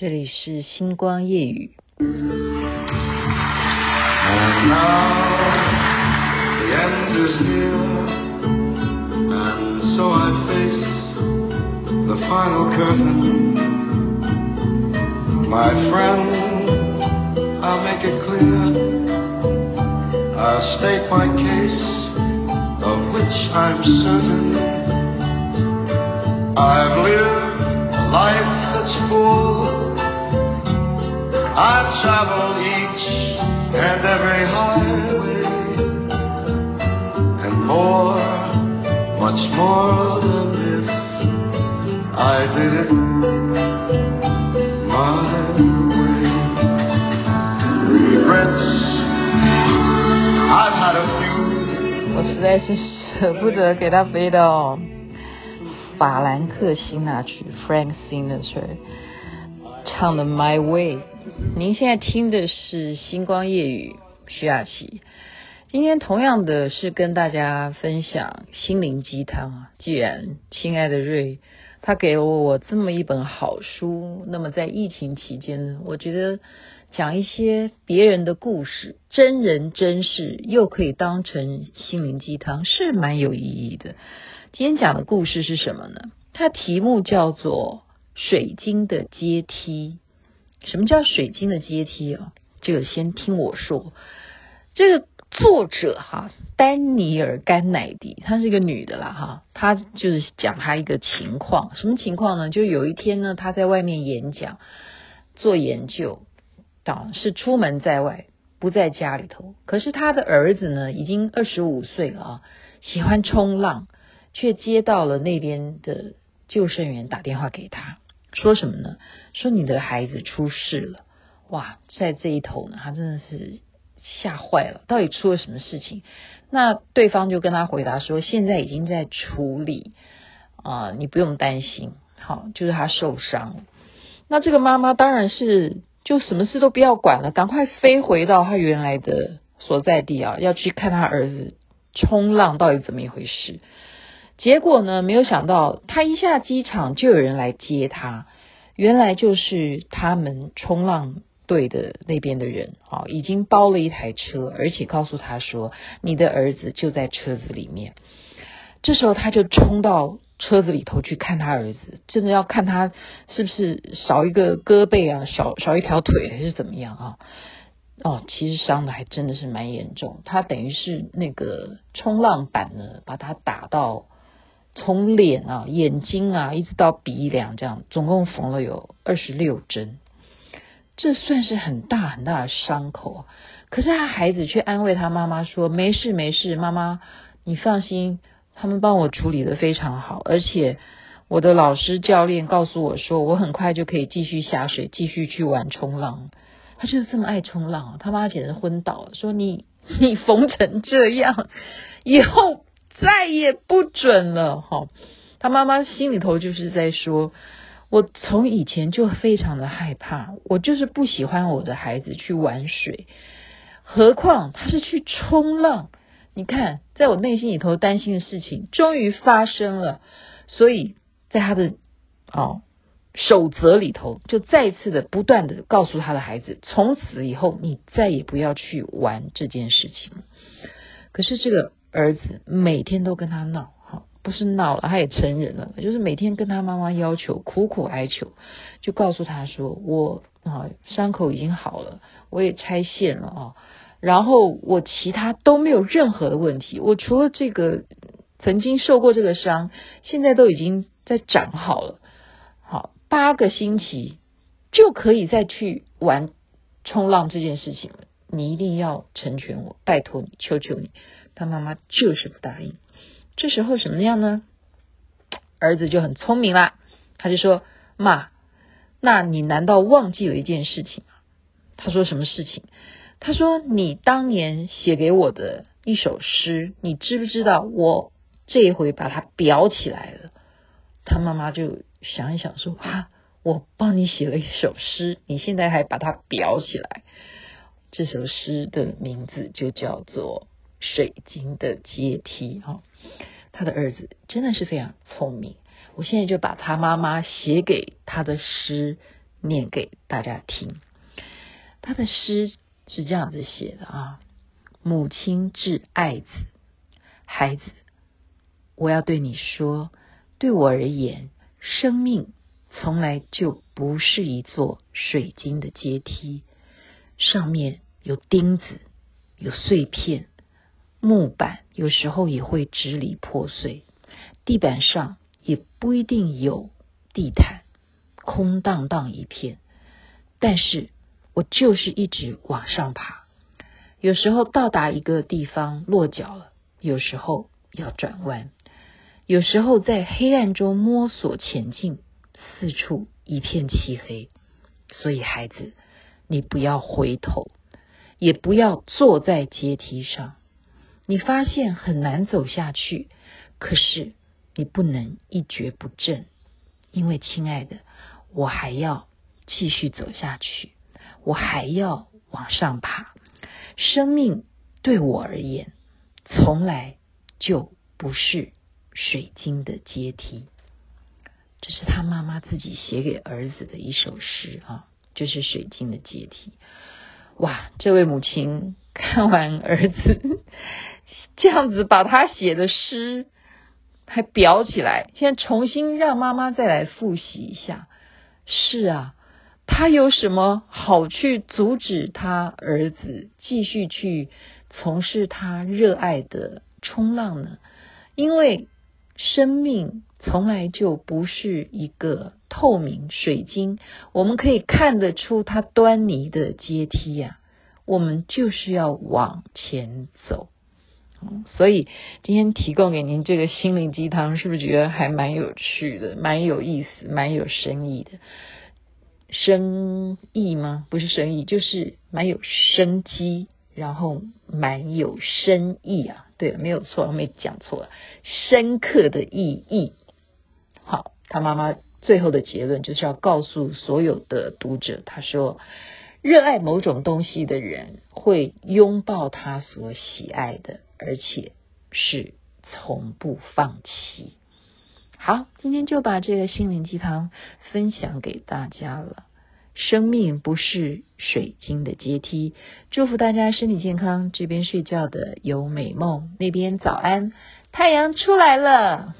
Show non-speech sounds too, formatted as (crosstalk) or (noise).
这里是星光夜 语。我实在是舍不得给他飞的哦。法兰克辛纳曲 Frank Sinatra 唱的《My Way》。您现在听的是星光夜语，徐雅琪。今天同样的是跟大家分享心灵鸡汤啊。既然亲爱的瑞他给了我这么一本好书，那么在疫情期间，我觉得讲一些别人的故事，真人真事，又可以当成心灵鸡汤，是蛮有意义的。今天讲的故事是什么呢？它题目叫做《水晶的阶梯》。什么叫水晶的阶梯啊？这个先听我说，这个。作者哈，丹尼尔甘乃迪，她是一个女的啦哈，她就是讲她一个情况，什么情况呢？就有一天呢，她在外面演讲做研究，当是出门在外，不在家里头。可是她的儿子呢，已经二十五岁了啊，喜欢冲浪，却接到了那边的救生员打电话给他，说什么呢？说你的孩子出事了。哇，在这一头呢，他真的是。吓坏了，到底出了什么事情？那对方就跟他回答说，现在已经在处理啊、你不用担心。好，就是他受伤。那这个妈妈当然是就什么事都不要管了，赶快飞回到他原来的所在地啊，要去看他儿子冲浪到底怎么一回事。结果呢，没有想到他一下机场就有人来接他，原来就是他们冲浪。队的那边的人啊，已经包了一台车，而且告诉他说，你的儿子就在车子里面。这时候他就冲到车子里头去看他儿子，真的要看他是不是少一个胳膊啊，少少一条腿还是怎么样啊？哦，其实伤的还真的是蛮严重，他等于是那个冲浪板呢，把他打到从脸啊、眼睛啊，一直到鼻梁这样，总共缝了有二十六针。这算是很大很大的伤口，可是他孩子却安慰他妈妈说：“没事没事，妈妈你放心，他们帮我处理的非常好，而且我的老师教练告诉我说，我很快就可以继续下水，继续去玩冲浪。他就是这么爱冲浪，他妈简直昏倒了，说你 (laughs) 你缝成这样，以后再也不准了。”哈，他妈妈心里头就是在说。我从以前就非常的害怕，我就是不喜欢我的孩子去玩水，何况他是去冲浪。你看，在我内心里头担心的事情终于发生了，所以在他的哦守则里头，就再次的不断的告诉他的孩子，从此以后你再也不要去玩这件事情。可是这个儿子每天都跟他闹。不是闹了，他也成人了，就是每天跟他妈妈要求，苦苦哀求，就告诉他说：“我啊，伤口已经好了，我也拆线了啊，然后我其他都没有任何的问题，我除了这个曾经受过这个伤，现在都已经在长好了，好，八个星期就可以再去玩冲浪这件事情了，你一定要成全我，拜托你，求求你。”他妈妈就是不答应。这时候什么样呢？儿子就很聪明啦，他就说：“妈，那你难道忘记了一件事情吗？”他说：“什么事情？”他说：“你当年写给我的一首诗，你知不知道？我这一回把它裱起来了。”他妈妈就想一想说：“啊，我帮你写了一首诗，你现在还把它裱起来？”这首诗的名字就叫做《水晶的阶梯》哈。他的儿子真的是非常聪明，我现在就把他妈妈写给他的诗念给大家听。他的诗是这样子写的啊：母亲致爱子，孩子，我要对你说，对我而言，生命从来就不是一座水晶的阶梯，上面有钉子，有碎片，木板有时候也会支离破碎，地板上也不一定有地毯，空荡荡一片，但是。我就是一直往上爬，有时候到达一个地方落脚了，有时候要转弯，有时候在黑暗中摸索前进，四处一片漆黑。所以孩子，你不要回头，也不要坐在阶梯上。你发现很难走下去，可是你不能一蹶不振，因为亲爱的，我还要继续走下去。我还要往上爬。生命对我而言，从来就不是水晶的阶梯。这是他妈妈自己写给儿子的一首诗啊，就是水晶的阶梯。哇，这位母亲看完儿子这样子把他写的诗还裱起来，现在重新让妈妈再来复习一下。是啊。他有什么好去阻止他儿子继续去从事他热爱的冲浪呢？因为生命从来就不是一个透明水晶，我们可以看得出它端倪的阶梯呀。我们就是要往前走。所以今天提供给您这个心灵鸡汤，是不是觉得还蛮有趣的、蛮有意思、蛮有深意的？生意吗？不是生意，就是蛮有生机，然后蛮有深意啊。对，没有错，没讲错，深刻的意义。好，他妈妈最后的结论就是要告诉所有的读者，他说，热爱某种东西的人会拥抱他所喜爱的，而且是从不放弃。好，今天就把这个心灵鸡汤分享给大家了。生命不是水晶的阶梯，祝福大家身体健康。这边睡觉的有美梦，那边早安，太阳出来了。